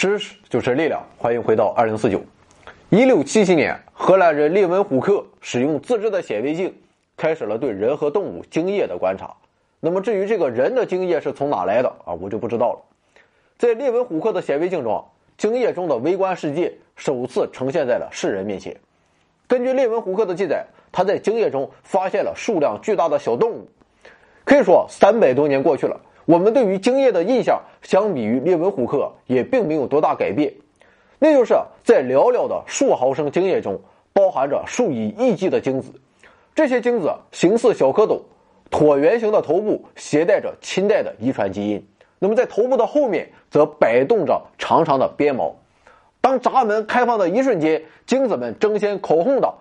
知识就是力量，欢迎回到二零四九。一六七七年，荷兰人列文虎克使用自制的显微镜，开始了对人和动物精液的观察。那么至于这个人的精液是从哪来的啊，我就不知道了。在列文虎克的显微镜中，精液中的微观世界首次呈现在了世人面前。根据列文虎克的记载，他在精液中发现了数量巨大的小动物。可以说，三百多年过去了，我们对于精液的印象，相比于列文虎克也并没有多大改变。那就是在寥寥的数毫升精液中，包含着数以亿计的精子。这些精子形似小蝌蚪，椭圆形的头部携带着亲代的遗传基因。那么在头部的后面，则摆动着长长的鞭毛。当闸门开放的一瞬间，精子们争先恐后的、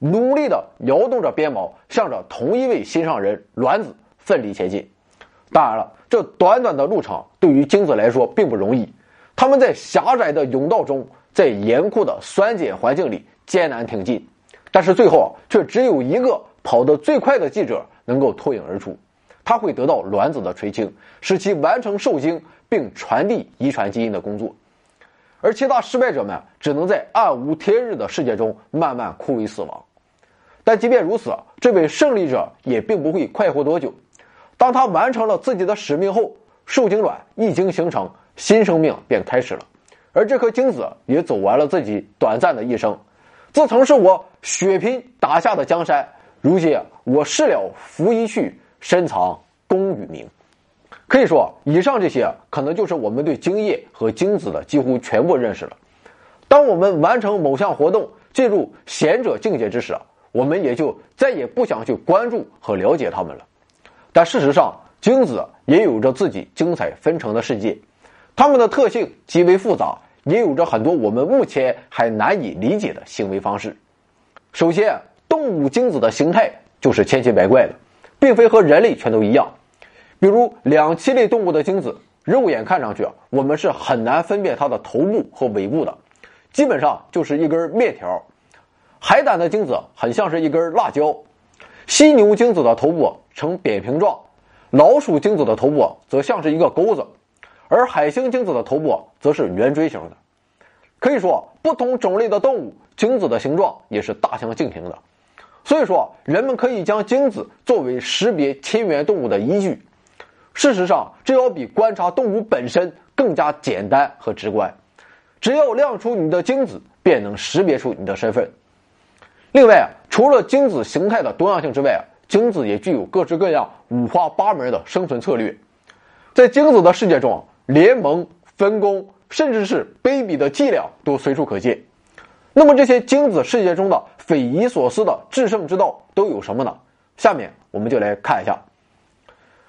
努力的摇动着鞭毛，向着同一位心上人卵子奋力前进。当然了，这短短的路程对于精子来说并不容易。他们在狭窄的甬道中，在严酷的酸碱环境里艰难挺进，但是最后却只有一个跑得最快的记者能够脱颖而出，他会得到卵子的垂青，使其完成受精并传递遗传基因的工作，而其他失败者们只能在暗无天日的世界中慢慢枯萎死亡。但即便如此，这位胜利者也并不会快活多久。当他完成了自己的使命后，受精卵一经形成。新生命便开始了，而这颗精子也走完了自己短暂的一生。这曾是我血拼打下的江山，如今我事了拂衣去，深藏功与名。可以说，以上这些可能就是我们对精液和精子的几乎全部认识了。当我们完成某项活动，进入贤者境界之时，我们也就再也不想去关注和了解他们了。但事实上，精子也有着自己精彩纷呈的世界。它们的特性极为复杂，也有着很多我们目前还难以理解的行为方式。首先，动物精子的形态就是千奇百怪的，并非和人类全都一样。比如，两栖类动物的精子，肉眼看上去，我们是很难分辨它的头部和尾部的，基本上就是一根面条。海胆的精子很像是一根辣椒，犀牛精子的头部呈扁平状，老鼠精子的头部则像是一个钩子。而海星精子的头部则是圆锥形的，可以说不同种类的动物精子的形状也是大相径庭的。所以说，人们可以将精子作为识别亲缘动物的依据。事实上，这要比观察动物本身更加简单和直观。只要亮出你的精子，便能识别出你的身份。另外啊，除了精子形态的多样性之外啊，精子也具有各式各样、五花八门的生存策略。在精子的世界中。联盟、分工，甚至是卑鄙的伎俩都随处可见。那么，这些精子世界中的匪夷所思的制胜之道都有什么呢？下面我们就来看一下。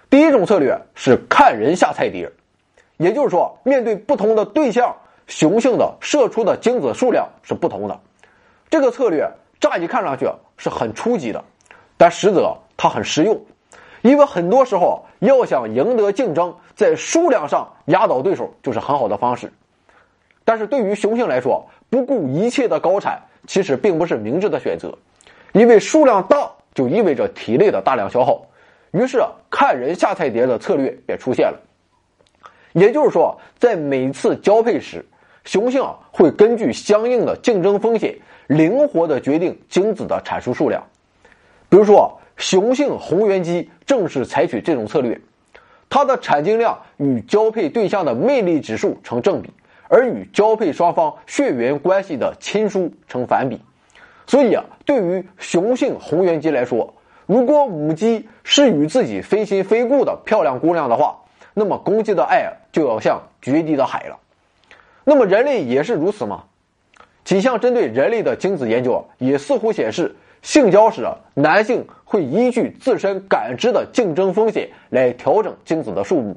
第一种策略是看人下菜碟，也就是说，面对不同的对象，雄性的射出的精子数量是不同的。这个策略乍一看上去是很初级的，但实则它很实用。因为很多时候，要想赢得竞争，在数量上压倒对手就是很好的方式。但是对于雄性来说，不顾一切的高产其实并不是明智的选择，因为数量大就意味着体力的大量消耗。于是，看人下菜碟的策略便出现了。也就是说，在每次交配时，雄性会根据相应的竞争风险，灵活的决定精子的产出数量。比如说。雄性红原鸡正是采取这种策略，它的产精量与交配对象的魅力指数成正比，而与交配双方血缘关系的亲疏成反比。所以啊，对于雄性红原鸡来说，如果母鸡是与自己非亲非故的漂亮姑娘的话，那么公鸡的爱就要像决堤的海了。那么人类也是如此吗？几项针对人类的精子研究啊也似乎显示。性交时啊，男性会依据自身感知的竞争风险来调整精子的数目。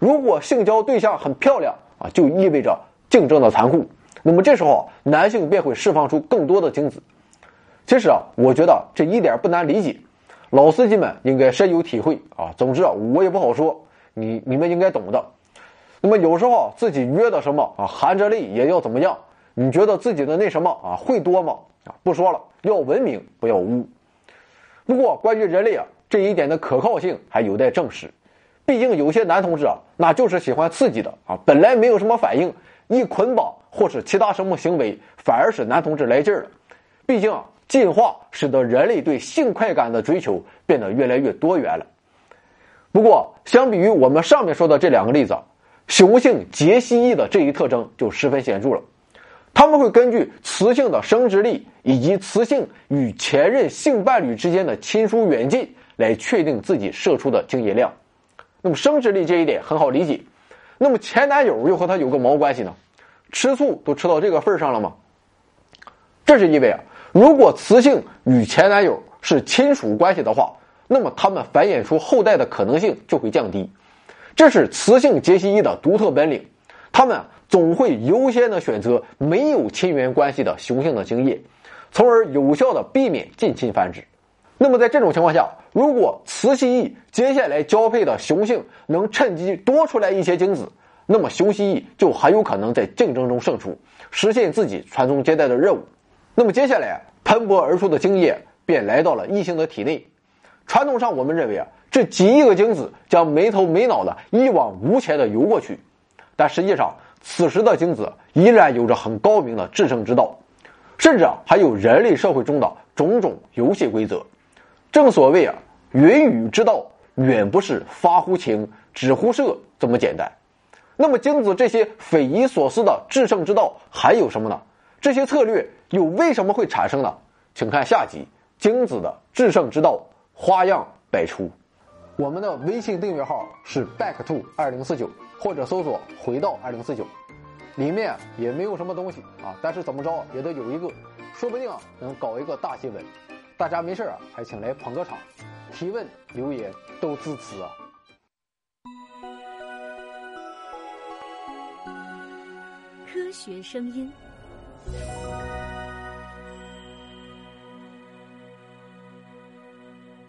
如果性交对象很漂亮啊，就意味着竞争的残酷。那么这时候，男性便会释放出更多的精子。其实啊，我觉得这一点不难理解，老司机们应该深有体会啊。总之啊，我也不好说，你你们应该懂的。那么有时候自己约的什么啊，含着泪也要怎么样？你觉得自己的那什么啊，会多吗？啊，不说了，要文明，不要污。不过，关于人类啊这一点的可靠性还有待证实。毕竟有些男同志啊，那就是喜欢刺激的啊，本来没有什么反应，一捆绑或是其他什么行为，反而使男同志来劲儿了。毕竟进化使得人类对性快感的追求变得越来越多元了。不过，相比于我们上面说的这两个例子，雄性杰蜥蜴的这一特征就十分显著了。他们会根据雌性的生殖力以及雌性与前任性伴侣之间的亲疏远近来确定自己射出的精液量。那么生殖力这一点很好理解。那么前男友又和他有个毛关系呢？吃醋都吃到这个份上了吗？这是因为啊，如果雌性与前男友是亲属关系的话，那么他们繁衍出后代的可能性就会降低。这是雌性杰西伊的独特本领，他们。总会优先的选择没有亲缘关系的雄性的精液，从而有效的避免近亲繁殖。那么在这种情况下，如果雌蜥蜴接下来交配的雄性能趁机多出来一些精子，那么雄蜥蜴就很有可能在竞争中胜出，实现自己传宗接代的任务。那么接下来喷薄而出的精液便来到了异性的体内。传统上我们认为啊，这几亿个精子将没头没脑的一往无前的游过去，但实际上。此时的精子依然有着很高明的制胜之道，甚至啊还有人类社会中的种种游戏规则。正所谓啊，云雨之道远不是发乎情，止乎射这么简单。那么精子这些匪夷所思的制胜之道还有什么呢？这些策略又为什么会产生呢？请看下集《精子的制胜之道》，花样百出。我们的微信订阅号是 back to 二零四九。或者搜索“回到二零四九”，里面也没有什么东西啊，但是怎么着也得有一个，说不定能搞一个大新闻。大家没事啊，还请来捧个场，提问留言都支持啊。科学声音。